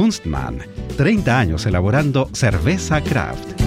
Kunstmann, 30 años elaborando cerveza craft.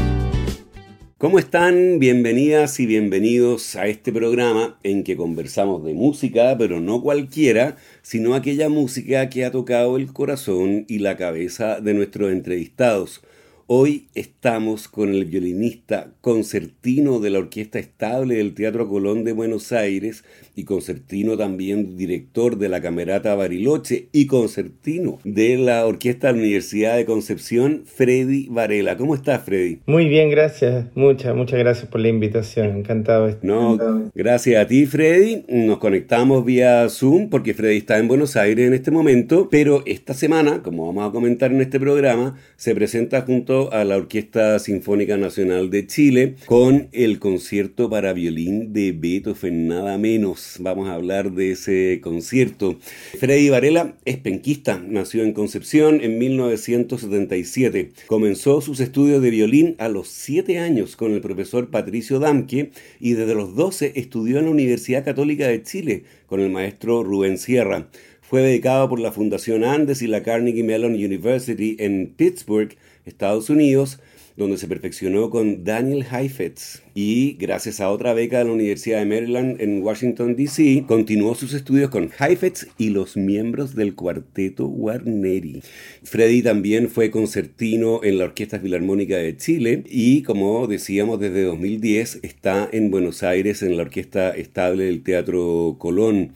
¿Cómo están? Bienvenidas y bienvenidos a este programa en que conversamos de música, pero no cualquiera, sino aquella música que ha tocado el corazón y la cabeza de nuestros entrevistados. Hoy estamos con el violinista concertino de la Orquesta Estable del Teatro Colón de Buenos Aires y concertino también director de la Camerata Bariloche y concertino de la Orquesta de la Universidad de Concepción, Freddy Varela. ¿Cómo estás, Freddy? Muy bien, gracias. Muchas, muchas gracias por la invitación. Encantado. No, gracias a ti, Freddy. Nos conectamos vía Zoom porque Freddy está en Buenos Aires en este momento, pero esta semana, como vamos a comentar en este programa, se presenta junto a la Orquesta Sinfónica Nacional de Chile con el concierto para violín de Beethoven, nada menos. Vamos a hablar de ese concierto. Freddy Varela es penquista, nació en Concepción en 1977. Comenzó sus estudios de violín a los 7 años con el profesor Patricio Damke y desde los 12 estudió en la Universidad Católica de Chile con el maestro Rubén Sierra. Fue dedicado por la Fundación Andes y la Carnegie Mellon University en Pittsburgh Estados Unidos, donde se perfeccionó con Daniel Heifetz y gracias a otra beca de la Universidad de Maryland en Washington, D.C., continuó sus estudios con Heifetz y los miembros del cuarteto Guarneri. Freddy también fue concertino en la Orquesta Filarmónica de Chile y, como decíamos, desde 2010 está en Buenos Aires en la Orquesta Estable del Teatro Colón.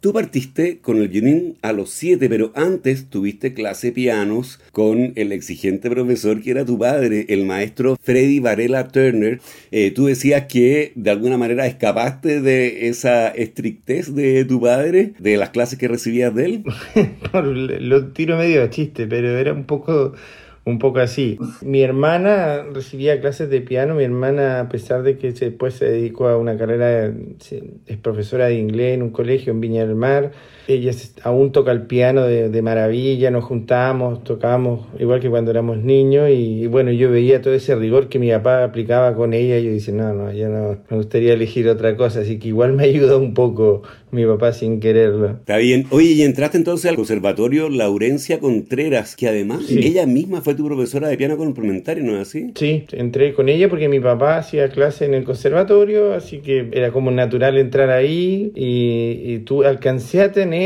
Tú partiste con el violín a los siete, pero antes tuviste clase pianos con el exigente profesor que era tu padre, el maestro Freddy Varela Turner. Eh, tú decías que de alguna manera escapaste de esa estrictez de tu padre, de las clases que recibías de él. Lo tiro medio a chiste, pero era un poco un poco así. Mi hermana recibía clases de piano, mi hermana a pesar de que después se dedicó a una carrera, es profesora de inglés en un colegio en Viña del Mar, ella aún toca el piano de, maravilla, nos juntábamos, tocábamos igual que cuando éramos niños y, bueno, yo veía todo ese rigor que mi papá aplicaba con ella y yo dije, no, no, ya no, me gustaría elegir otra cosa, así que igual me ayudó un poco mi papá sin quererlo. Está bien. Oye, y entraste entonces al Conservatorio Laurencia Contreras, que además ella misma fue tu profesora de piano complementario, ¿no es así? Sí, entré con ella porque mi papá hacía clase en el conservatorio, así que era como natural entrar ahí y, y tú alcancé a tener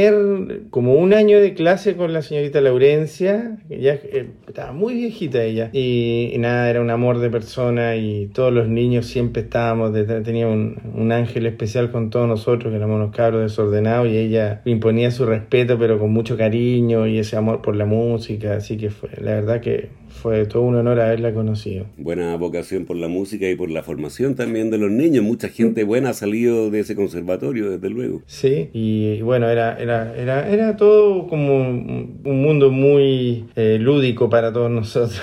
como un año de clase con la señorita Laurencia, ya eh, estaba muy viejita ella, y, nada, era un amor de persona y todos los niños siempre estábamos, tenía un, un, ángel especial con todos nosotros, que éramos unos cabros desordenados, y ella imponía su respeto, pero con mucho cariño y ese amor por la música, así que fue, la verdad que fue todo un honor haberla conocido. Buena vocación por la música y por la formación también de los niños. Mucha gente buena ha salido de ese conservatorio, desde luego. Sí, y, bueno, era, era, era, era todo como un mundo muy eh, lúdico para todos nosotros.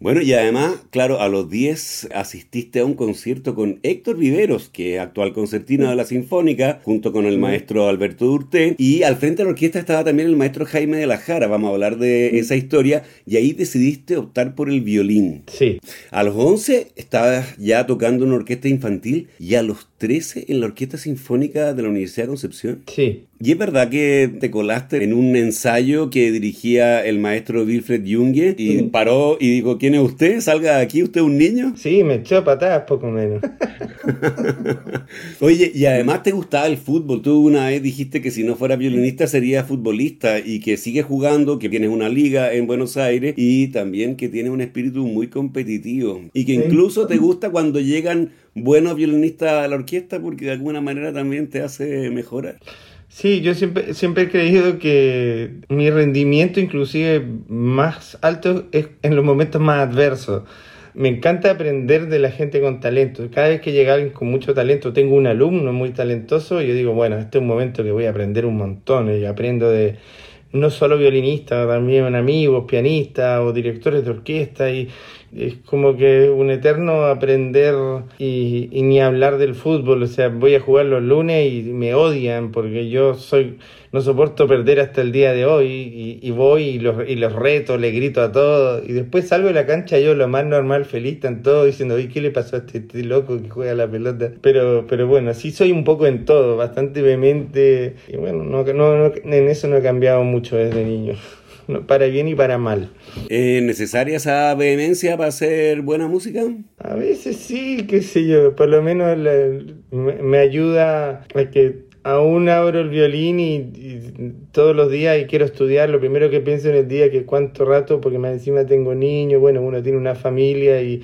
Bueno, y además, claro, a los 10 asististe a un concierto con Héctor Viveros, que es actual concertino de la Sinfónica, junto con el maestro Alberto Durté, y al frente de la orquesta estaba también el maestro Jaime de la Jara, vamos a hablar de esa historia, y ahí decidiste optar por el violín. Sí. A los 11 estabas ya tocando una orquesta infantil, y a los 13 en la Orquesta Sinfónica de la Universidad de Concepción. Sí. ¿Y es verdad que te colaste en un ensayo que dirigía el maestro Wilfred Junge y paró y dijo, ¿quién es usted? ¿Salga de aquí, usted es un niño? Sí, me echó patadas poco menos. Oye, y además te gustaba el fútbol. Tú una vez dijiste que si no fuera violinista sería futbolista y que sigues jugando, que tienes una liga en Buenos Aires y también que tienes un espíritu muy competitivo y que incluso te gusta cuando llegan buenos violinistas a la orquesta porque de alguna manera también te hace mejorar. Sí, yo siempre, siempre he creído que mi rendimiento inclusive más alto es en los momentos más adversos. Me encanta aprender de la gente con talento. Cada vez que llega alguien con mucho talento, tengo un alumno muy talentoso y yo digo, bueno, este es un momento que voy a aprender un montón y aprendo de no solo violinistas, también amigos, pianistas o directores de orquesta y es como que un eterno aprender y, ni hablar del fútbol, o sea, voy a jugar los lunes y me odian porque yo soy no soporto perder hasta el día de hoy y, voy y los, y los reto, le grito a todos. Y después salgo de la cancha yo lo más normal, feliz, están todos diciendo, oye, ¿qué le pasó a este, este, loco que juega la pelota? Pero, pero bueno, sí soy un poco en todo, bastante vehemente. Y bueno, no, no, en eso no he cambiado mucho desde niño para bien y para mal. ¿Es necesaria esa vehemencia para hacer buena música? A veces sí, qué sé yo, por lo menos me, ayuda a que aún abro el violín y, todos los días y quiero estudiar, lo primero que pienso en el día que cuánto rato, porque más encima tengo niños, bueno, uno tiene una familia y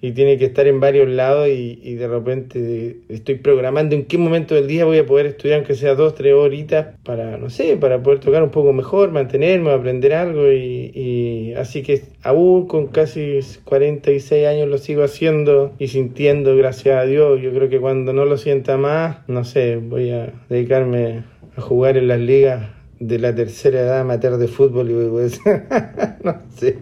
y tiene que estar en varios lados y, y, de repente estoy programando en qué momento del día voy a poder estudiar aunque sea dos, tres horitas para, no sé, para poder tocar un poco mejor, mantenerme, aprender algo y, y así que aún con casi 46 años lo sigo haciendo y sintiendo, gracias a Dios, yo creo que cuando no lo sienta más, no sé, voy a dedicarme a jugar en las ligas de la tercera edad amateur de fútbol y voy no sé,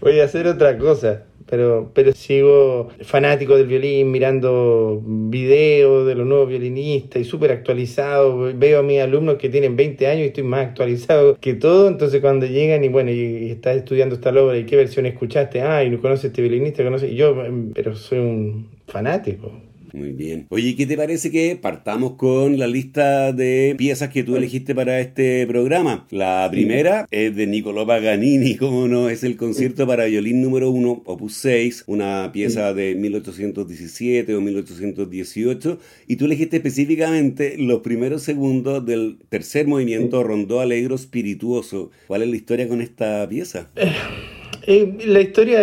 voy a hacer otra cosa pero, pero sigo fanático del violín, mirando videos de los nuevos violinistas y súper actualizado. Veo a mis alumnos que tienen 20 años y estoy más actualizado que todo. Entonces, cuando llegan y bueno, y, estás estudiando esta obra y qué versión escuchaste, ah, y no conoces este violinista, conoces. Y yo, pero soy un fanático. Muy bien. Oye, ¿qué te parece que partamos con la lista de piezas que tú elegiste para este programa? La primera es de Niccolò Paganini, como no, es el concierto para violín número 1, opus 6, una pieza de 1817 o 1818, y tú elegiste específicamente los primeros segundos del tercer movimiento Rondó Alegro Espirituoso. ¿Cuál es la historia con esta pieza? Eh, la historia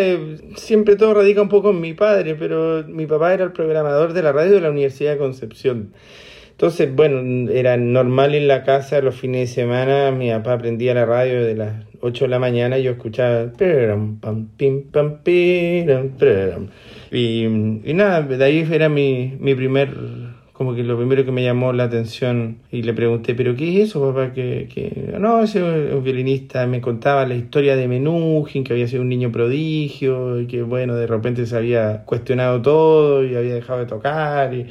siempre todo radica un poco en mi padre, pero mi papá era el programador de la radio de la Universidad de Concepción. Entonces, bueno, era normal en la casa los fines de semana, mi papá aprendía la radio de las 8 de la mañana y yo escuchaba y, y nada, de ahí era mi, mi primer como que lo primero que me llamó la atención y le pregunté, ¿pero qué es eso, papá? Que, que... No, ese es un violinista, me contaba la historia de Menuhin, que había sido un niño prodigio y que, bueno, de repente se había cuestionado todo y había dejado de tocar y,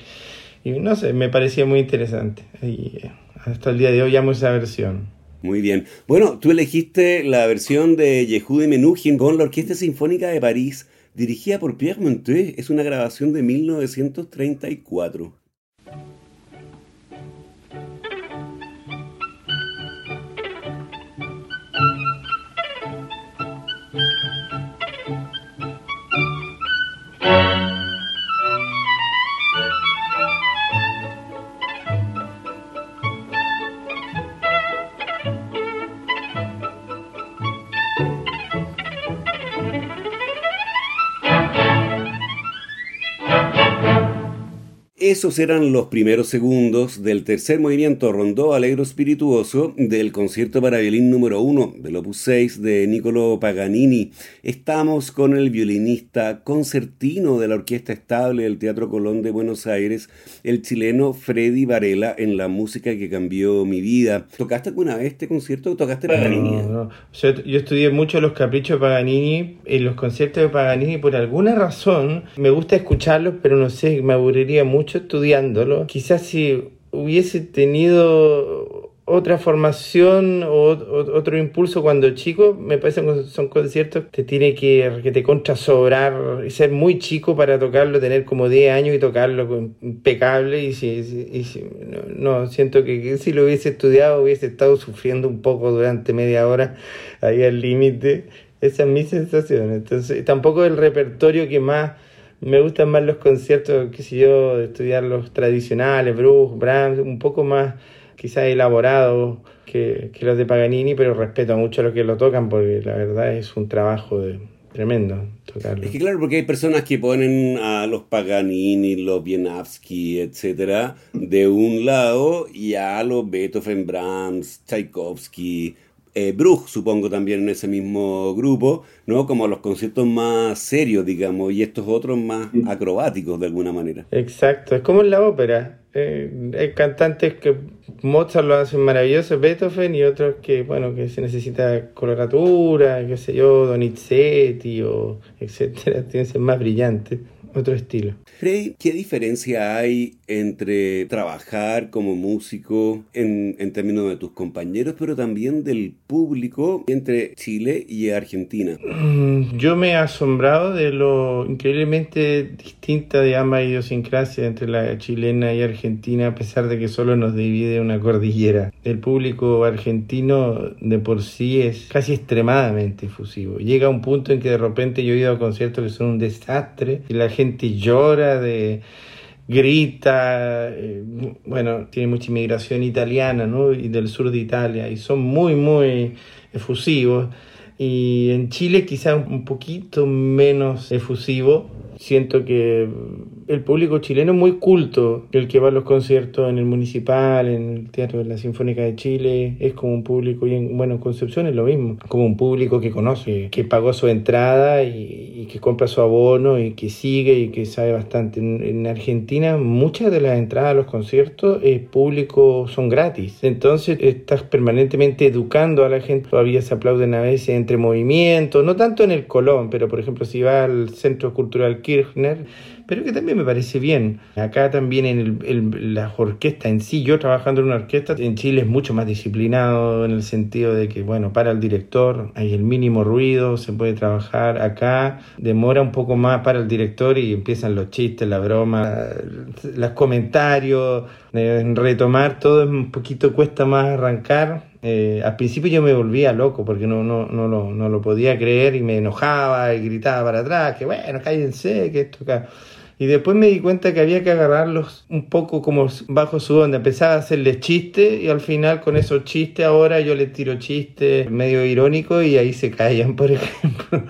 no sé, me parecía muy interesante. Eh, hasta el día de hoy amo esa versión. Muy bien. Bueno, tú elegiste la versión de Yehudi Menuhin con la Orquesta Sinfónica de París, dirigida por Pierre Monteux. Es una grabación de 1934. Esos eran los primeros segundos del tercer movimiento rondó alegro espirituoso del concierto para violín número 1 del opus 6 de Niccolo Paganini. Estamos con el violinista concertino de la Orquesta Estable del Teatro Colón de Buenos Aires, el chileno Freddy Varela, en la música que cambió mi vida. ¿Tocaste alguna vez este concierto o tocaste Paganini? No, no. Yo, yo estudié mucho los caprichos de Paganini, en los conciertos de Paganini, por alguna razón me gusta escucharlos, pero no sé, me aburriría mucho estudiándolo. Quizás si hubiese tenido otra formación o otro impulso cuando chico, me parece que son conciertos que te tiene que, que te contrasobrar y ser muy chico para tocarlo, tener como 10 años y tocarlo impecable y si, no, siento que, si lo hubiese estudiado hubiese estado sufriendo un poco durante media hora ahí al límite. Esa es mi sensación. Entonces, tampoco el repertorio que más me gustan más los conciertos, qué sé yo, estudiar los tradicionales, Bruch, Brahms, un poco más quizás elaborados que, que, los de Paganini, pero respeto mucho a los que lo tocan porque la verdad es un trabajo de, tremendo tocarlo. Es que claro, porque hay personas que ponen a los Paganini, los Bienavsky, etcétera, de un lado y a los Beethoven, Brahms, Tchaikovsky, eh, Bruch, supongo también en ese mismo grupo, ¿no? Como los conciertos más serios, digamos, y estos otros más acrobáticos de alguna manera. Exacto, es como en la ópera. Eh, hay cantantes que Mozart lo hacen maravilloso, Beethoven, y otros que, bueno, que se necesita coloratura, qué sé yo, Donizetti o etcétera, tienen que ser más brillantes otro estilo. Frey, ¿qué diferencia hay entre trabajar como músico en, en, términos de tus compañeros, pero también del público entre Chile y Argentina? Mm, yo me he asombrado de lo increíblemente distinta de ambas idiosincrasias entre la chilena y argentina, a pesar de que solo nos divide una cordillera. El público argentino de por sí es casi extremadamente efusivo. Llega un punto en que de repente yo he ido a conciertos que son un desastre y la gente llora, de grita, eh, bueno, tiene mucha inmigración italiana, ¿no? Y del sur de Italia, y son muy, muy efusivos. Y en Chile quizá un poquito menos efusivo. Siento que el público chileno es muy culto, el que va a los conciertos en el municipal, en el Teatro de la Sinfónica de Chile, es como un público, y en, bueno, en Concepción es lo mismo, como un público que conoce, que pagó su entrada y, que compra su abono y que sigue y que sabe bastante. En, Argentina muchas de las entradas a los conciertos el público son gratis, entonces estás permanentemente educando a la gente, todavía se aplauden a veces entre movimientos, no tanto en el Colón, pero por ejemplo si va al Centro Cultural Kirchner, pero que también me parece bien. Acá también en el, la orquesta en sí, yo trabajando en una orquesta, en Chile es mucho más disciplinado en el sentido de que, bueno, para el director, hay el mínimo ruido, se puede trabajar acá, demora un poco más para el director y empiezan los chistes, la broma, los comentarios, en retomar todo es un poquito cuesta más arrancar. Eh, al principio yo me volvía loco porque no, no, no, lo, no lo podía creer y me enojaba y gritaba para atrás, que bueno, cállense, que esto acá. Y después me di cuenta que había que agarrarlos un poco como bajo su onda. Empezaba a hacerles chistes y al final con esos chistes ahora yo les tiro chistes medio irónicos y ahí se callan, por ejemplo.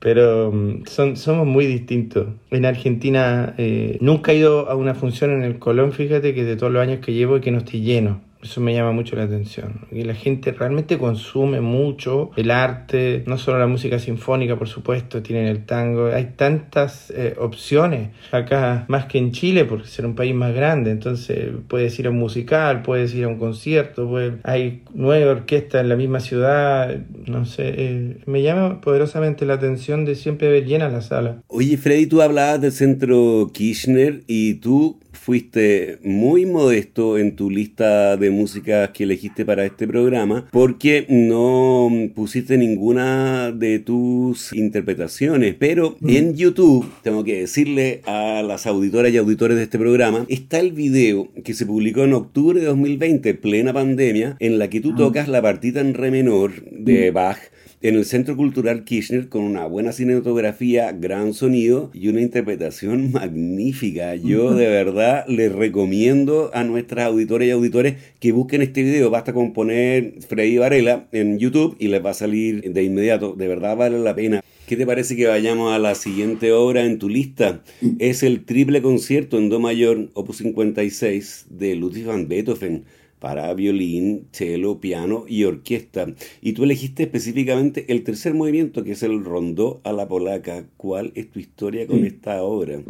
Pero mm, son, somos muy distintos. En Argentina eh, nunca he ido a una función en el Colón, fíjate que de todos los años que llevo y que no estoy lleno. Eso me llama mucho la atención. Y la gente realmente consume mucho el arte, no solo la música sinfónica, por supuesto, tienen el tango. Hay tantas eh, opciones acá, más que en Chile, porque ser un país más grande. Entonces, puedes ir a un musical, puedes ir a un concierto, hay nueve orquestas en la misma ciudad. No sé, eh, me llama poderosamente la atención de siempre ver llena la sala. Oye, Freddy, tú hablabas del centro Kirchner y tú fuiste muy modesto en tu lista de músicas que elegiste para este programa porque no pusiste ninguna de tus interpretaciones. Pero en YouTube, tengo que decirle a las auditoras y auditores de este programa, está el video que se publicó en octubre de 2020, plena pandemia, en la que tú tocas la partita en re menor de Bach en el Centro Cultural Kirchner con una buena cinematografía, gran sonido y una interpretación magnífica. Yo de verdad les recomiendo a nuestras auditoras y auditores que busquen este video. Basta con poner Freddy Varela en YouTube y les va a salir de inmediato. De verdad vale la pena. ¿Qué te parece que vayamos a la siguiente obra en tu lista? Es el triple concierto en Do mayor, opus 56, de Ludwig van Beethoven para violín, cello, piano y orquesta. Y tú elegiste específicamente el tercer movimiento, que es el rondó a la polaca. ¿Cuál es tu historia con esta obra?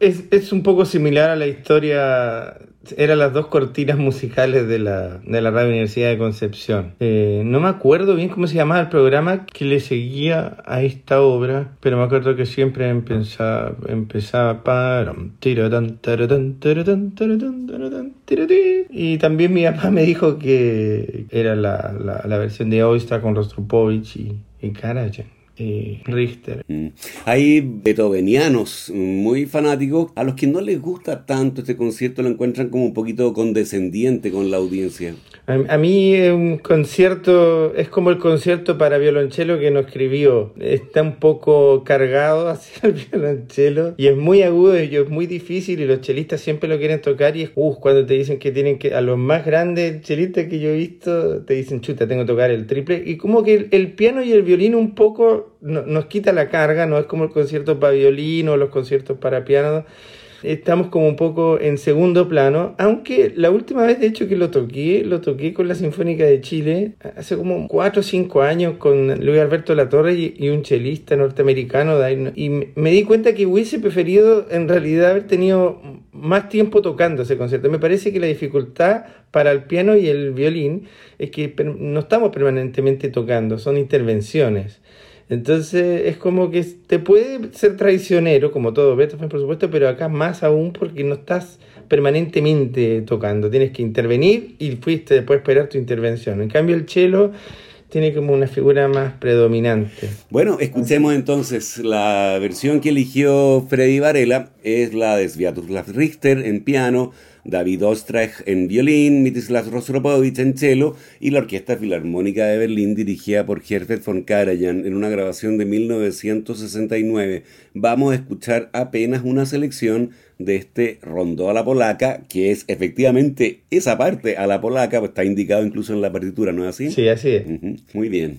Es, es un poco similar a la historia eran las dos cortinas musicales de la, de la Radio Universidad de Concepción. Eh, no me acuerdo bien cómo se llamaba el programa que le seguía a esta obra, pero me acuerdo que siempre empezaba, empezaba para... Y también mi papá me dijo que era la, la, la versión de Oyster con Rostropovich y, y Karajan. Richter. Mm. Hay beethovenianos muy fanáticos a los que no les gusta tanto este concierto, lo encuentran como un poquito condescendiente con la audiencia. A, mí un concierto es como el concierto para violonchelo que no escribió. Está un poco cargado hacia el violonchelo y es muy agudo y es muy difícil y los chelistas siempre lo quieren tocar y es uh, cuando te dicen que tienen que, a los más grandes chelistas que yo he visto, te dicen chuta, tengo que tocar el triple y como que el piano y el violín un poco nos quita la carga, no es como el concierto para violín o los conciertos para piano estamos como un poco en segundo plano, aunque la última vez de hecho que lo toqué, lo toqué con la Sinfónica de Chile, hace como 4 o 5 años con Luis Alberto Latorre y, y un chelista norteamericano, y me di cuenta que hubiese preferido en realidad haber tenido más tiempo tocando ese concierto. Me parece que la dificultad para el piano y el violín es que no estamos permanentemente tocando, son intervenciones. Entonces es como que te puede ser traicionero, como todo Beethoven por supuesto, pero acá más aún porque no estás permanentemente tocando, tienes que intervenir y fuiste después a esperar tu intervención. En cambio el cello tiene como una figura más predominante. Bueno, escuchemos entonces la versión que eligió Freddy Varela, es la de Sviatoslav Richter en piano, David Ostrach en violín, Mitislav Rostropovich en cello y la Orquesta Filarmónica de Berlín dirigida por Herbert von Karajan en una grabación de 1969. Vamos a escuchar apenas una selección de este rondó a la polaca, que es efectivamente esa parte a la polaca, pues está indicado incluso en la partitura, ¿no es así? Sí, así es. Muy bien.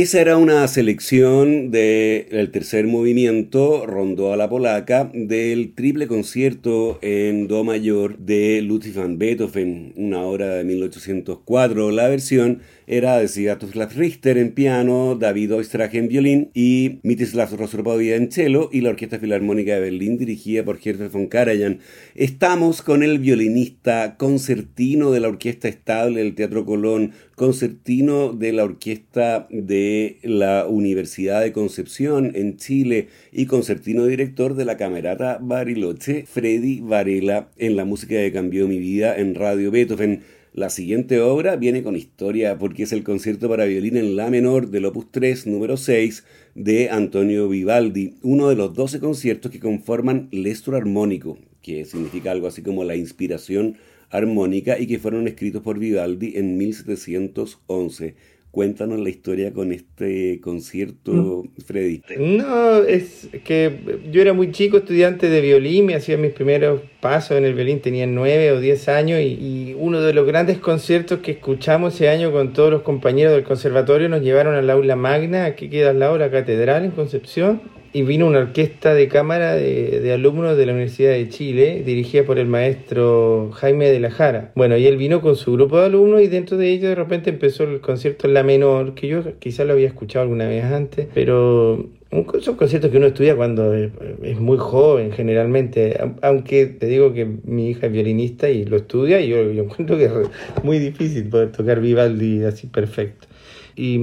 Esa era una selección del tercer movimiento, rondó a la polaca, del triple concierto en Do mayor de Ludwig van Beethoven, una obra de 1804. La versión era de Sviatoslav Richter en piano, David Oistrakh en violín y Mitislav Rostropovich en cello y la Orquesta Filarmónica de Berlín dirigida por Herbert von Karajan. Estamos con el violinista concertino de la Orquesta Estable del Teatro Colón, concertino de la Orquesta de la Universidad de Concepción en Chile y concertino director de la Camerata Bariloche, Freddy Varela, en la música que cambió mi vida en Radio Beethoven. La siguiente obra viene con historia porque es el concierto para violín en La menor del opus 3 número 6 de Antonio Vivaldi, uno de los 12 conciertos que conforman Lestro Armónico, que significa algo así como la inspiración armónica y que fueron escritos por Vivaldi en 1711. Cuéntanos la historia con este concierto, mm. Freddy. No, es que yo era muy chico, estudiante de violín, me hacía mis primeros pasos en el violín, tenía nueve o diez años y, uno de los grandes conciertos que escuchamos ese año con todos los compañeros del conservatorio nos llevaron al aula magna, que queda al lado de la catedral en Concepción, y vino una orquesta de cámara de, alumnos de la Universidad de Chile, dirigida por el maestro Jaime de la Jara. Bueno, y él vino con su grupo de alumnos y dentro de ellos de repente empezó el concierto en la menor, que yo quizás lo había escuchado alguna vez antes, pero son conciertos que uno estudia cuando es, muy joven generalmente, aunque te digo que mi hija es violinista y lo estudia y yo, yo encuentro que es muy difícil poder tocar Vivaldi así perfecto. Y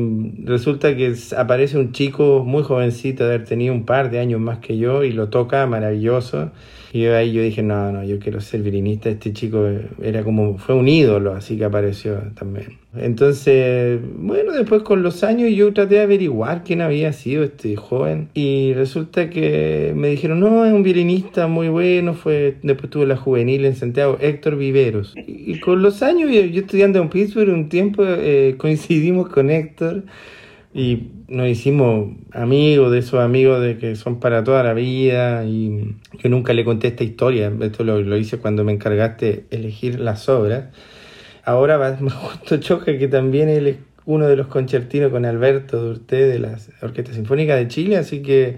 resulta que aparece un chico muy jovencito de haber tenido un par de años más que yo y lo toca maravilloso y ahí yo dije, no, no, yo quiero ser violinista. Este chico era como, fue un ídolo, así que apareció también. Entonces, bueno, después con los años yo traté de averiguar quién había sido este joven y resulta que me dijeron, no, es un violinista muy bueno, fue, después tuve la juvenil en Santiago, Héctor Viveros. Y, con los años, yo, estudiando en Pittsburgh, un tiempo eh, coincidimos con Héctor y nos hicimos amigos de esos amigos de que son para toda la vida y yo nunca le conté esta historia, esto lo, hice cuando me encargaste elegir las obras. Ahora va, justo choca que también él es uno de los concertinos con Alberto Durté de la Orquesta Sinfónica de Chile, así que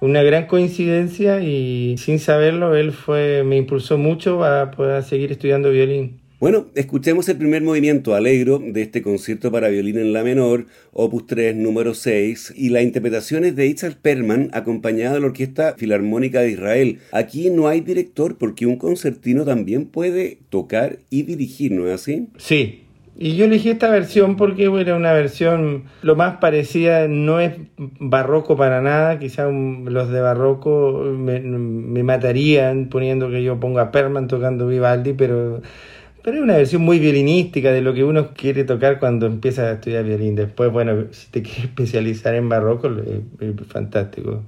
una gran coincidencia y sin saberlo él fue me impulsó mucho a poder seguir estudiando violín. Bueno, escuchemos el primer movimiento alegro de este concierto para violín en la menor, opus 3, número 6, y la interpretación es de Itzhak Perman, acompañada de la Orquesta Filarmónica de Israel. Aquí no hay director porque un concertino también puede tocar y dirigir, ¿no es así? Sí, y yo elegí esta versión porque era una versión lo más parecida, no es barroco para nada, quizás los de barroco me, me, matarían poniendo que yo ponga Perman tocando Vivaldi, pero pero es una versión muy violinística de lo que uno quiere tocar cuando empieza a estudiar violín. Después, bueno, si te quieres especializar en barroco, es fantástico.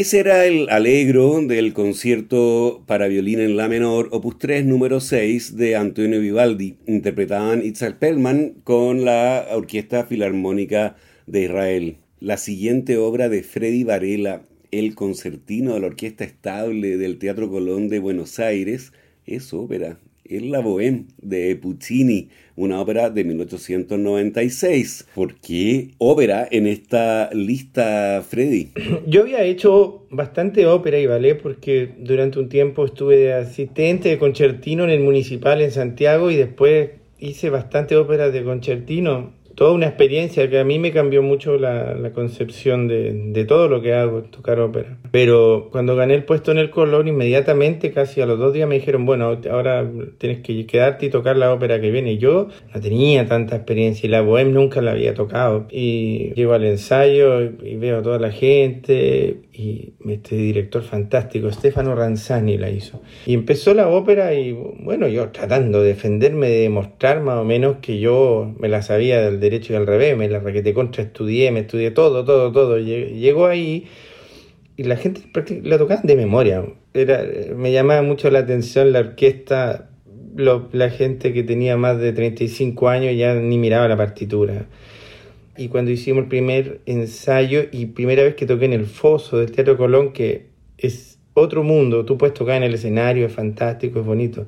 Ese era el alegro del concierto para violín en la menor, opus 3, número 6 de Antonio Vivaldi. Interpretaban Itzhak Perlman con la Orquesta Filarmónica de Israel. La siguiente obra de Freddy Varela, el concertino de la Orquesta Estable del Teatro Colón de Buenos Aires, es ópera es La Bohème de Puccini, una ópera de 1896. ¿Por qué ópera en esta lista, Freddy? Yo había hecho bastante ópera y ballet porque durante un tiempo estuve de asistente de concertino en el municipal en Santiago y después hice bastante ópera de concertino toda una experiencia que a mí me cambió mucho la, la concepción de, de, todo lo que hago, tocar ópera. Pero cuando gané el puesto en el Colón, inmediatamente, casi a los dos días, me dijeron, bueno, ahora tienes que quedarte y tocar la ópera que viene. Yo no tenía tanta experiencia y la bohème nunca la había tocado. Y llego al ensayo y, veo a toda la gente y este director fantástico, Stefano Ranzani, la hizo. Y empezó la ópera y bueno, yo tratando de defenderme, de demostrar más o menos que yo me la sabía del derecho y al revés, me la te contra estudié, me estudié todo, todo, todo. Llegó ahí y la gente la tocaba de memoria. Era, me llamaba mucho la atención la orquesta, la gente que tenía más de 35 años ya ni miraba la partitura. Y cuando hicimos el primer ensayo y primera vez que toqué en el foso del Teatro Colón, que es otro mundo, tú puedes tocar en el escenario, es fantástico, es bonito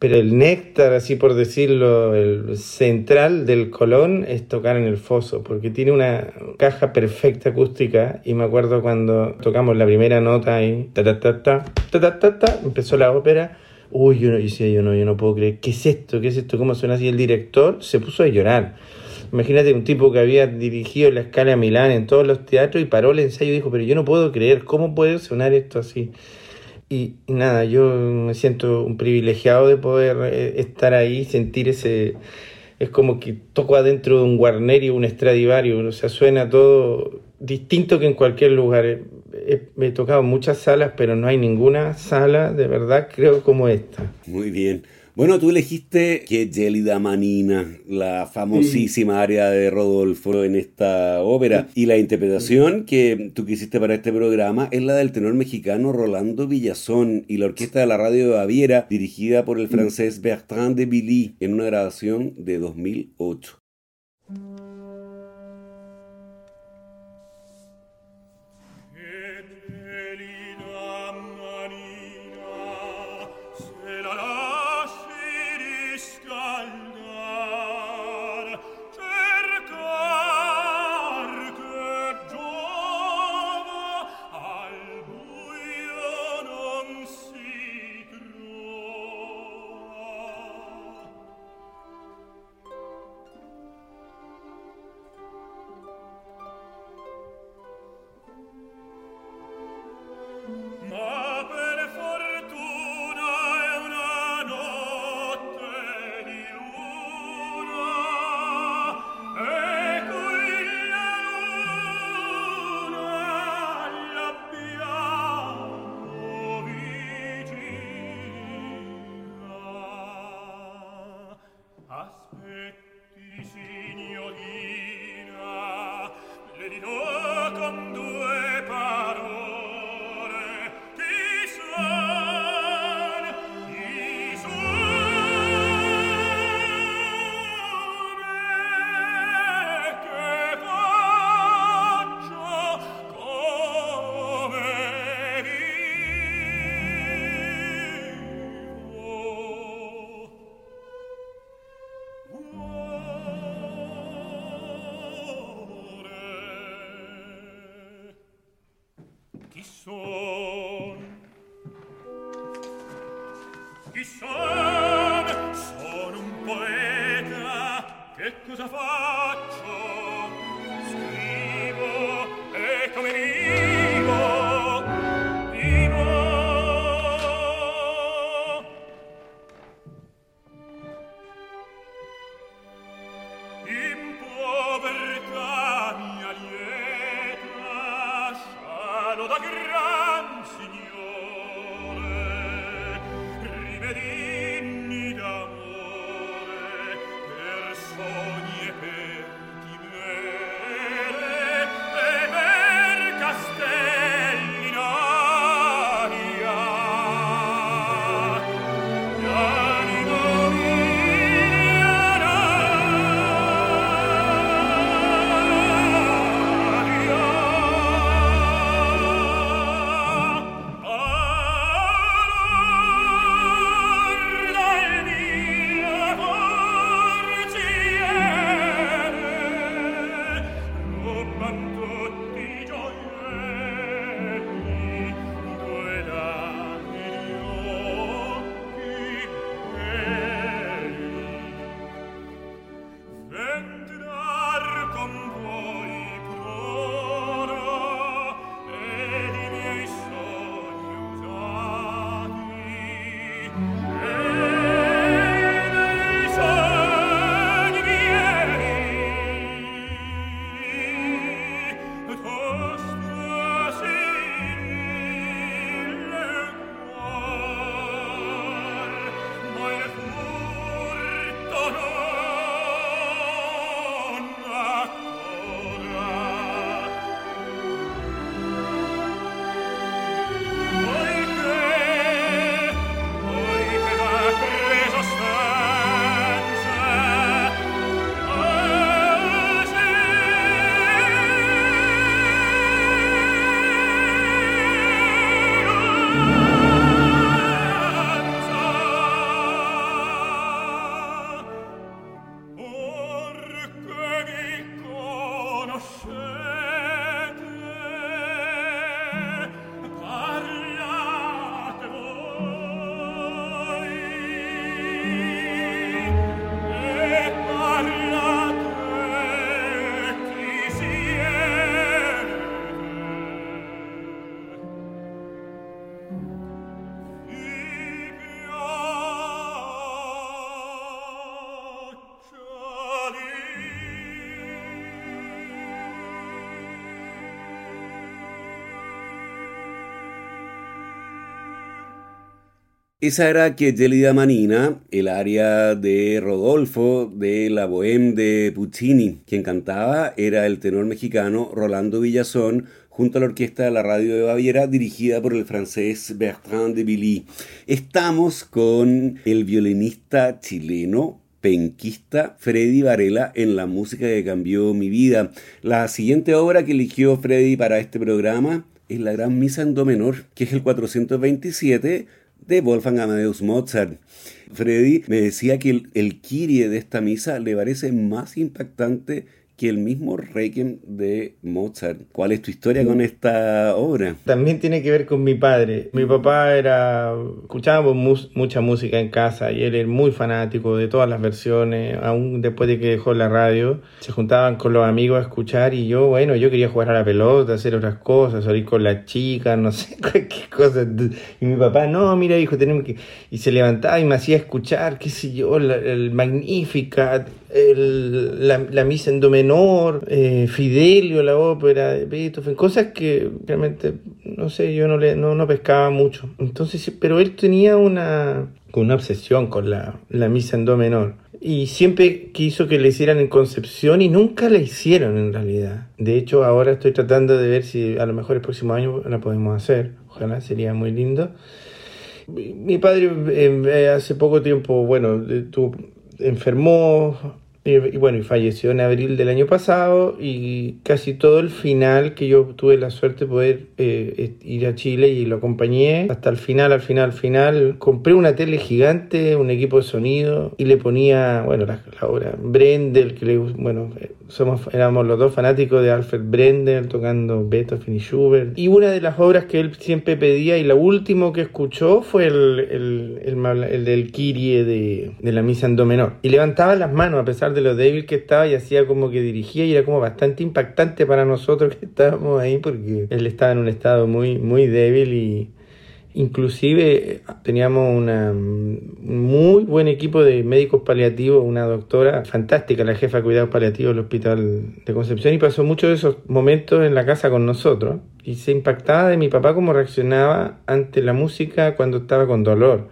pero el néctar, así por decirlo, el central del Colón es tocar en el foso, porque tiene una caja perfecta acústica y me acuerdo cuando tocamos la primera nota ahí, ta ta ta ta, ta ta ta, empezó la ópera, uy, yo, decía, yo no, yo no puedo creer, ¿qué es esto? ¿Qué es esto? ¿Cómo suena así? El director se puso a llorar. Imagínate un tipo que había dirigido la escala a Milán en todos los teatros y paró el ensayo y dijo, pero yo no puedo creer, ¿cómo puede sonar esto así? Y, nada, yo me siento un privilegiado de poder eh, estar ahí, sentir ese... Es como que toco adentro de un Guarneri o un Stradivario, o sea, suena todo distinto que en cualquier lugar. me he tocado muchas salas, pero no hay ninguna sala de verdad, creo, como esta. Muy bien. Bueno, tú elegiste que Gelida Manina, la famosísima área de Rodolfo en esta ópera. Y la interpretación que tú quisiste para este programa es la del tenor mexicano Rolando Villazón y la orquesta de la radio de Baviera, dirigida por el francés Bertrand de Billy, en una grabación de 2008. Esa era que Gelida Manina, el área de Rodolfo de la Bohème de Puccini. Quien cantaba era el tenor mexicano Rolando Villazón junto a la orquesta de la radio de Baviera dirigida por el francés Bertrand de Billy. Estamos con el violinista chileno penquista Freddy Varela en la música que cambió mi vida. La siguiente obra que eligió Freddy para este programa es la Gran Misa en Do menor, que es el 427 de Wolfgang Amadeus Mozart. Freddy me decía que el, el Kyrie de esta misa le parece más impactante que el mismo Requiem de Mozart. ¿Cuál es tu historia con esta obra? También tiene que ver con mi padre. Mi papá era, escuchábamos mucha música en casa y él era muy fanático de todas las versiones, aún después de que dejó la radio. Se juntaban con los amigos a escuchar y yo, bueno, yo quería jugar a la pelota, hacer otras cosas, salir con las chicas, no sé, cualquier cosa. Y mi papá, no, mira hijo, tenemos que... Y se levantaba y me hacía escuchar, qué sé yo, el Magnificat, el, la, la, misa en do menor, eh, Fidelio, la ópera de Beethoven, cosas que realmente, no sé, yo no, le, no, no pescaba mucho. Entonces, pero él tenía una, una obsesión con la, la misa en do menor. Y siempre quiso que le hicieran en Concepción y nunca la hicieron en realidad. De hecho, ahora estoy tratando de ver si a lo mejor el próximo año la podemos hacer. Ojalá sería muy lindo. Mi padre eh, hace poco tiempo, bueno, tuvo enfermó y, bueno, y falleció en abril del año pasado y casi todo el final que yo tuve la suerte de poder eh, ir a Chile y lo acompañé hasta el final, al final, al final. Compré una tele gigante, un equipo de sonido y le ponía, bueno, la, obra Brendel, que le, bueno, eh, somos, éramos los dos fanáticos de Alfred Brendel tocando Beethoven y Schubert. Y una de las obras que él siempre pedía y la última que escuchó fue el, el, el, el del Kyrie de, de la misa en do menor. Y levantaba las manos a pesar de lo débil que estaba y hacía como que dirigía y era como bastante impactante para nosotros que estábamos ahí porque él estaba en un estado muy, muy débil y inclusive teníamos una, un muy buen equipo de médicos paliativos, una doctora fantástica, la jefa de cuidados paliativos del Hospital de Concepción y pasó muchos de esos momentos en la casa con nosotros y se impactaba de mi papá cómo reaccionaba ante la música cuando estaba con dolor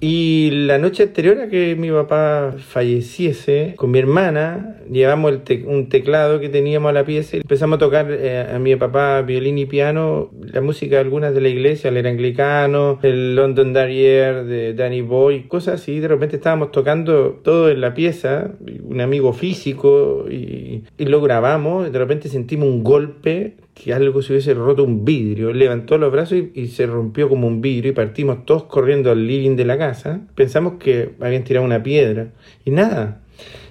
y la noche anterior a que mi papá falleciese, con mi hermana, llevamos un teclado que teníamos a la pieza y empezamos a tocar eh, a mi papá violín y piano, la música algunas de la iglesia, el era anglicano, el London Darrier de Danny Boy, cosas así. De repente estábamos tocando todo en la pieza, un amigo físico, y, y lo grabamos. De repente sentimos un golpe que algo se hubiese roto un vidrio. Levantó los brazos y, se rompió como un vidrio y partimos todos corriendo al living de la casa. Pensamos que habían tirado una piedra y nada.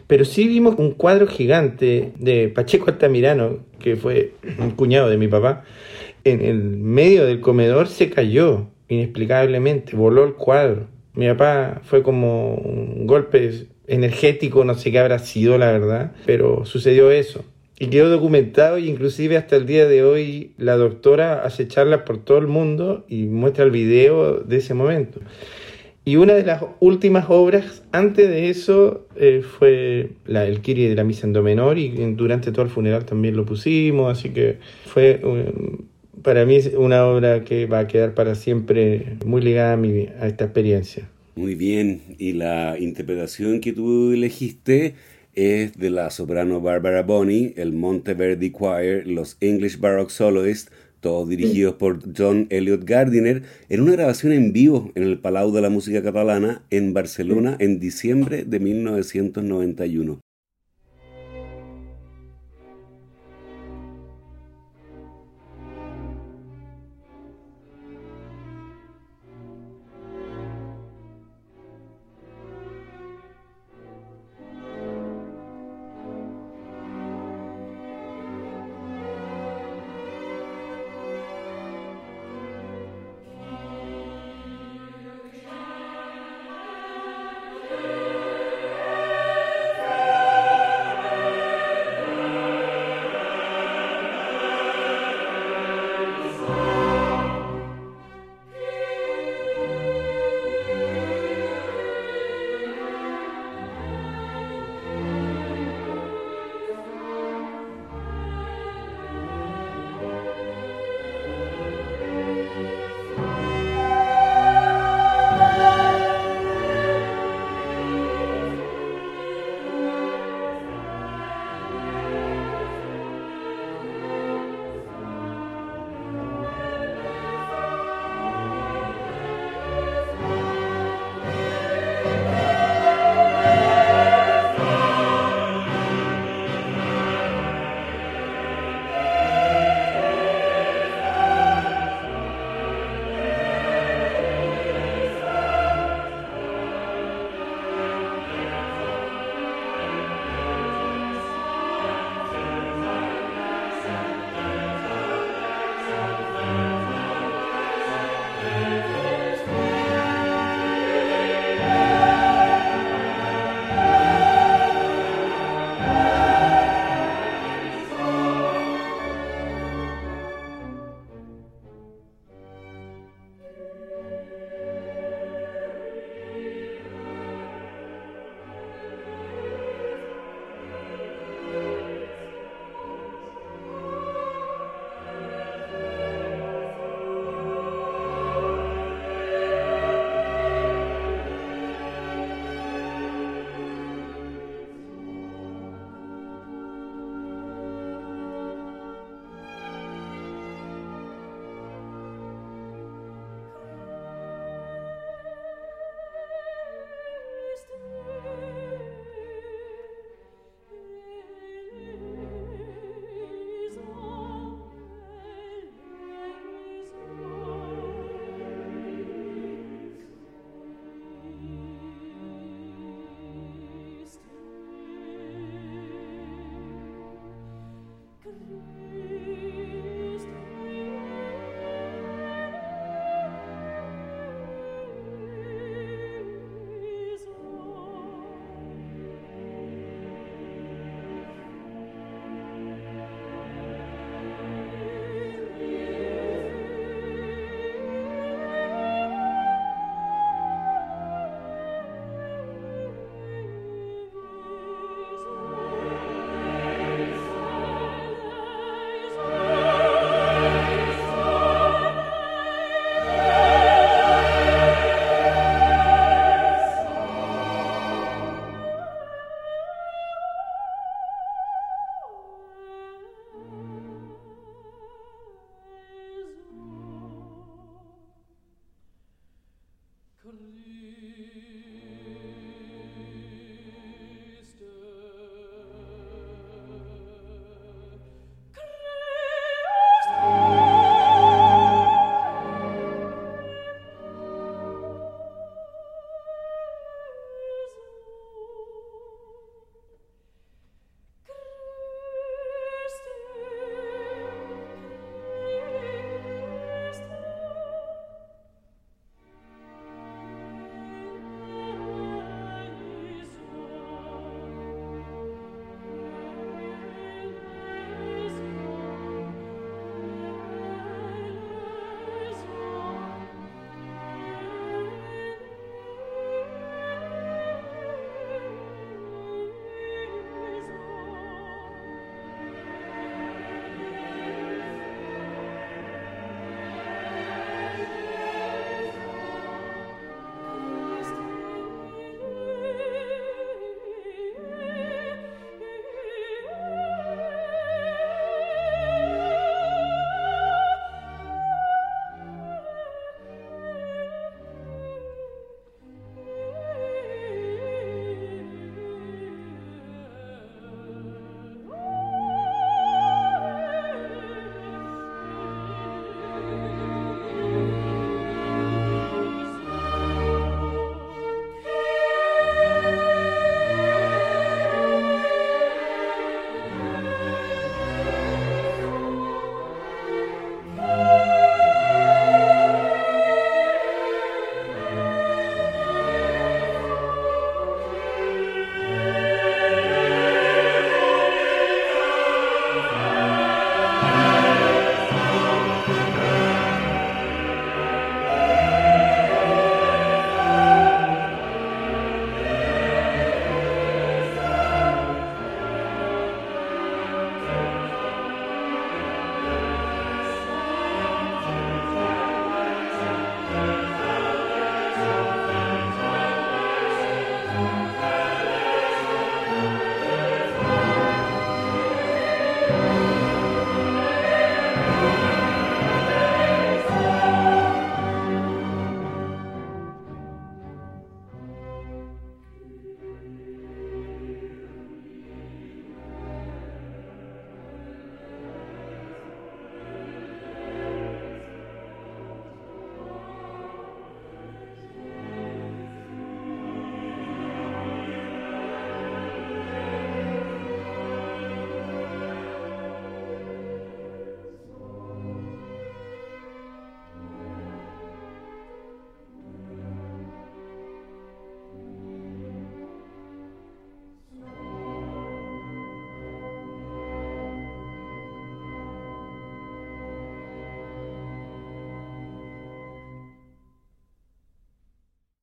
Pero sí vimos un cuadro gigante de Pacheco Altamirano, que fue un cuñado de mi papá, en el medio del comedor se cayó inexplicablemente, voló el cuadro. Mi papá fue como un golpe energético, no sé qué habrá sido la verdad, pero sucedió eso. Y quedó documentado y inclusive hasta el día de hoy la doctora hace charlas por todo el mundo y muestra el video de ese momento. Y una de las últimas obras antes de eso eh, fue la, el Kiri de la misa en menor y durante todo el funeral también lo pusimos, así que fue para mí una obra que va a quedar para siempre muy ligada a, mi, a esta experiencia. Muy bien, y la interpretación que tú elegiste es de la soprano Barbara Bonney, el Monteverdi Choir, los English Baroque Soloists, todos dirigidos por John Elliot Gardiner, en una grabación en vivo en el Palau de la Música Catalana en Barcelona en diciembre de 1991.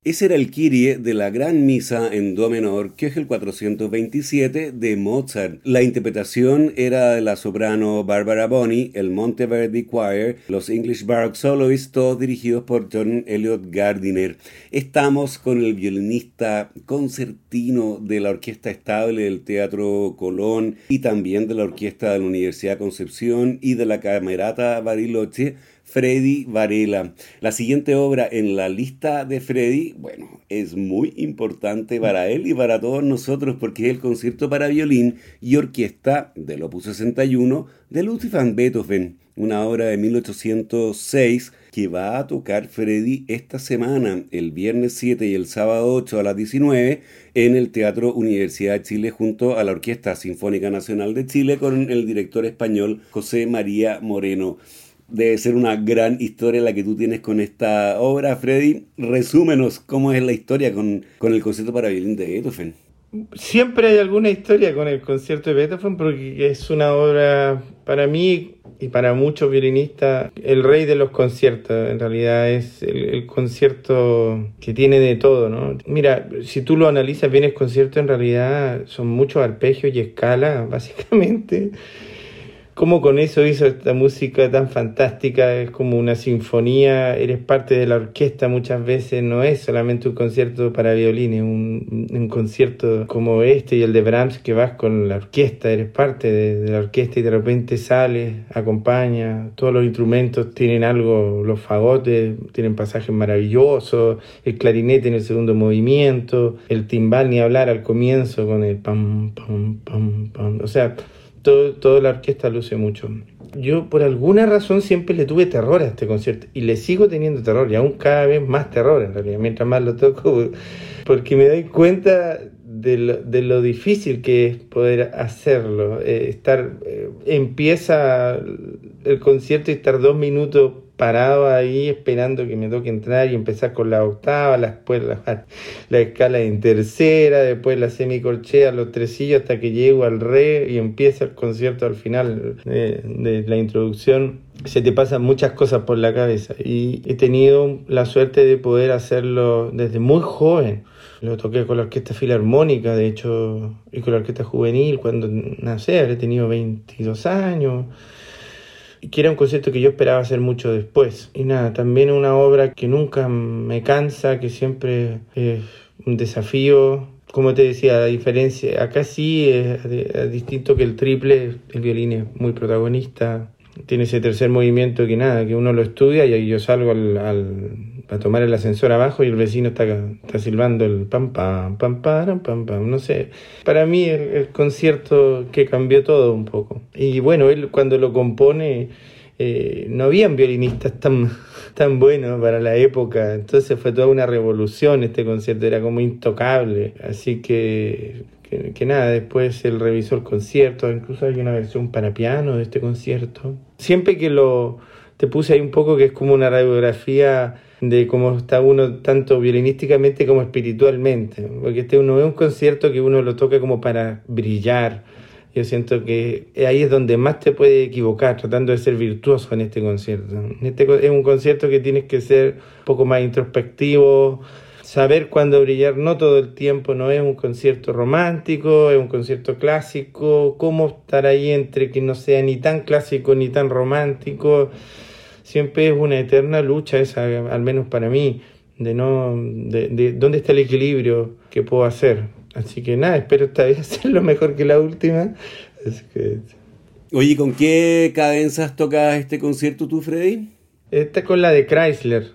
Ese era el Kyrie de la Gran Misa en Do menor, que es el 427 de Mozart. La interpretación era de la soprano Barbara Bonney, el Monteverdi Choir, los English Baroque Soloists, todos dirigidos por John Elliot Gardiner. Estamos con el violinista concertino de la Orquesta Estable del Teatro Colón y también de la Orquesta de la Universidad Concepción y de la Camerata Bariloche Freddy Varela. La siguiente obra en la lista de Freddy, bueno, es muy importante para él y para todos nosotros porque es el concierto para violín y orquesta del Opus 61 de Ludwig van Beethoven, una obra de 1806 que va a tocar Freddy esta semana, el viernes 7 y el sábado 8 a las 19, en el Teatro Universidad de Chile junto a la Orquesta Sinfónica Nacional de Chile con el director español José María Moreno debe ser una gran historia la que tú tienes con esta obra. Freddy, resúmenos cómo es la historia con, con el concierto para violín de Beethoven. Siempre hay alguna historia con el concierto de Beethoven porque es una obra para mí y para muchos violinistas el rey de los conciertos. En realidad es el, concierto que tiene de todo, ¿no? Mira, si tú lo analizas bien el concierto en realidad son muchos arpegios y escalas básicamente cómo con eso hizo esta música tan fantástica, es como una sinfonía, eres parte de la orquesta muchas veces, no es solamente un concierto para violines, un, un concierto como este y el de Brahms que vas con la orquesta, eres parte de, la orquesta y de repente sales, acompaña, todos los instrumentos tienen algo, los fagotes tienen pasajes maravillosos, el clarinete en el segundo movimiento, el timbal ni hablar al comienzo con el pam, pam, pam, pam, o sea, todo, toda la orquesta luce mucho. Yo por alguna razón siempre le tuve terror a este concierto y le sigo teniendo terror y aún cada vez más terror en realidad, mientras más lo toco, porque me doy cuenta de lo, de lo difícil que es poder hacerlo. Eh, estar eh, Empieza el concierto y estar dos minutos parado ahí esperando que me toque entrar y empezar con la octava, después la, la, escala en tercera, después la semicorchea, los tresillos hasta que llego al re y empieza el concierto al final de, de la introducción. Se te pasan muchas cosas por la cabeza y he tenido la suerte de poder hacerlo desde muy joven. Lo toqué con la orquesta filarmónica, de hecho, y con la orquesta juvenil cuando, sé, habré tenido 22 años que era un concierto que yo esperaba hacer mucho después. Y nada, también una obra que nunca me cansa, que siempre es un desafío. Como te decía, la diferencia, acá sí es, distinto que el triple, el violín es muy protagonista, tiene ese tercer movimiento que nada, que uno lo estudia y yo salgo al, a tomar el ascensor abajo y el vecino está, está silbando el pam pam pam pam pam pam no sé. Para mí el, concierto que cambió todo un poco. Y bueno él cuando lo compone eh, no habían violinistas tan tan buenos para la época. Entonces fue toda una revolución este concierto era como intocable. Así que que, que, nada, después él revisó el concierto, incluso hay una versión para piano de este concierto. Siempre que lo te puse ahí un poco que es como una radiografía de cómo está uno tanto violinísticamente como espiritualmente, porque este uno es un concierto que uno lo toca como para brillar. Yo siento que ahí es donde más te puede equivocar, tratando de ser virtuoso en este concierto. Este es un concierto que tienes que ser un poco más introspectivo, saber cuándo brillar, no todo el tiempo, no es un concierto romántico, es un concierto clásico, cómo estar ahí entre que no sea ni tan clásico ni tan romántico siempre es una eterna lucha esa, al menos para mí, de no, de, de dónde está el equilibrio que puedo hacer. Así que nada, espero esta vez hacerlo mejor que la última. Oye, ¿con qué cadenzas tocas este concierto tú, Freddy? Esta con la de Chrysler.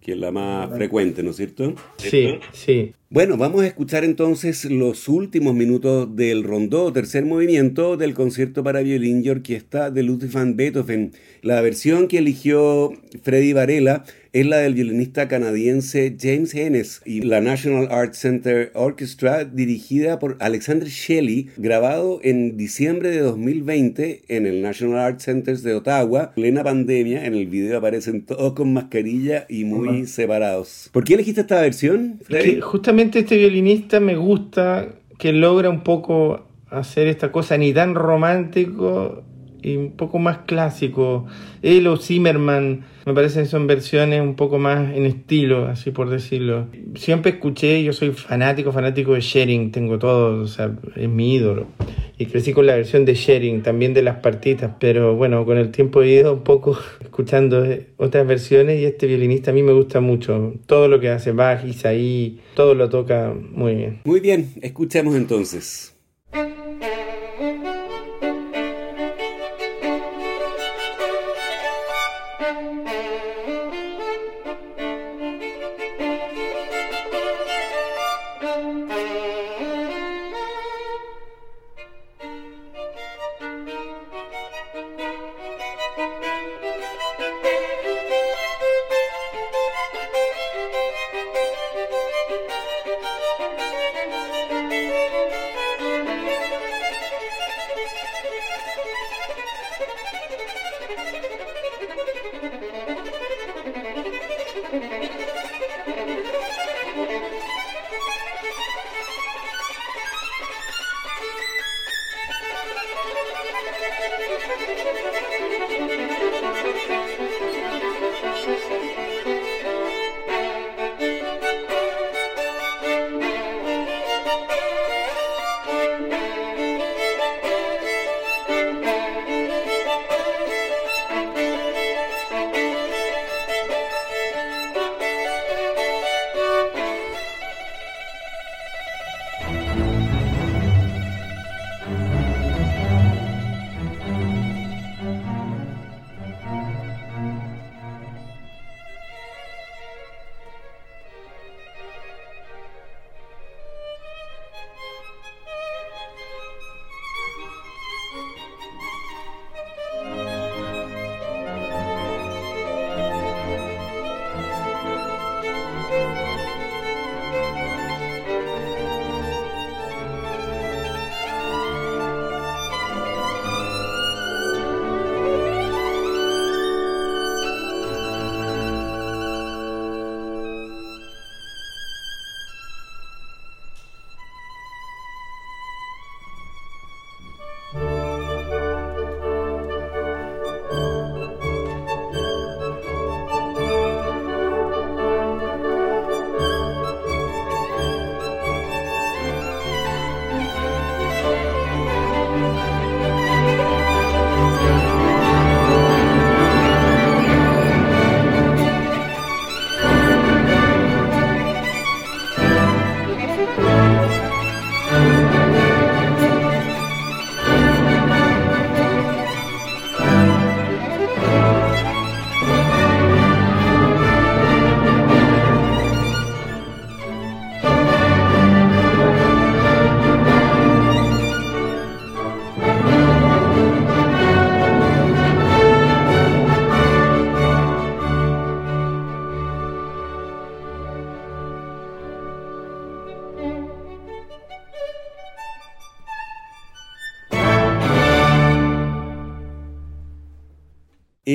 que es la más frecuente, ¿no es cierto? Sí, sí. Bueno, vamos a escuchar entonces los últimos minutos del rondó, tercer movimiento del concierto para violín y orquesta de Ludwig van Beethoven. La versión que eligió Freddy Varela es la del violinista canadiense James Hennes y la National Art Center Orchestra dirigida por Alexander Shelley, grabado en diciembre de 2020 en el National Art Center de Ottawa, plena pandemia. En el video aparecen todos con mascarilla y muy separados. ¿Por qué elegiste esta versión, Freddy? justamente este violinista me gusta que logra un poco hacer esta cosa ni tan romántico y un poco más clásico. Él o Zimmerman, me parece que son versiones un poco más en estilo, así por decirlo. Siempre escuché, yo soy fanático, fanático de Sharing, tengo todo, o sea, es mi ídolo. Y crecí con la versión de Sharing, también de las partitas, pero bueno, con el tiempo he ido un poco escuchando otras versiones y este violinista a mí me gusta mucho. Todo lo que hace Bach, Isaí, todo lo toca muy bien. Muy bien, escuchemos entonces.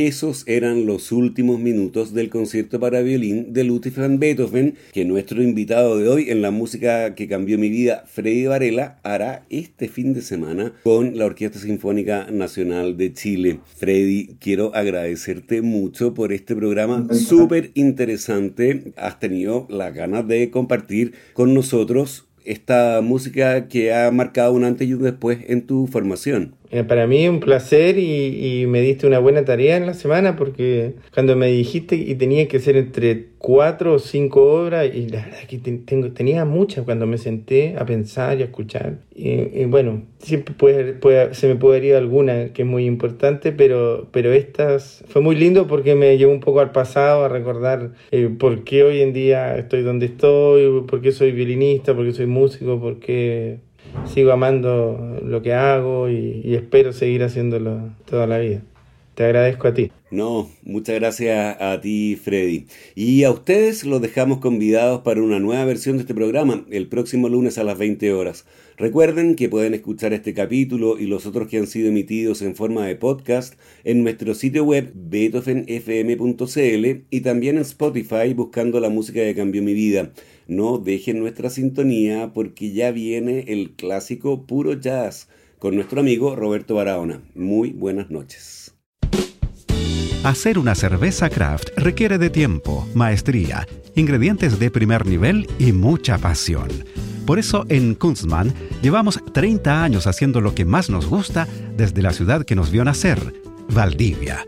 Esos eran los últimos minutos del concierto para violín de Ludwig van Beethoven, que nuestro invitado de hoy en la música que cambió mi vida, Freddy Varela, hará este fin de semana con la Orquesta Sinfónica Nacional de Chile. Freddy, quiero agradecerte mucho por este programa súper interesante. Has tenido la ganas de compartir con nosotros esta música que ha marcado un antes y un después en tu formación. Eh, para mí un placer y, me diste una buena tarea en la semana porque cuando me dijiste y tenía que ser entre cuatro o cinco obras y la verdad que tenía muchas cuando me senté a pensar y a escuchar. Y, bueno, siempre puede, se me puede ir alguna que es muy importante, pero, pero estas fue muy lindo porque me llevó un poco al pasado a recordar eh, por qué hoy en día estoy donde estoy, por qué soy violinista, por qué soy músico, por qué sigo amando lo que hago y, espero seguir haciéndolo toda la vida. Te agradezco a ti. No, muchas gracias a ti, Freddy. Y a ustedes los dejamos convidados para una nueva versión de este programa el próximo lunes a las 20 horas. Recuerden que pueden escuchar este capítulo y los otros que han sido emitidos en forma de podcast en nuestro sitio web beethovenfm.cl y también en Spotify buscando la música que cambió mi vida. No dejen nuestra sintonía porque ya viene el clásico puro jazz con nuestro amigo Roberto Barahona. Muy buenas noches. Hacer una cerveza craft requiere de tiempo, maestría, ingredientes de primer nivel y mucha pasión. Por eso en Kunstmann llevamos 30 años haciendo lo que más nos gusta desde la ciudad que nos vio nacer, Valdivia.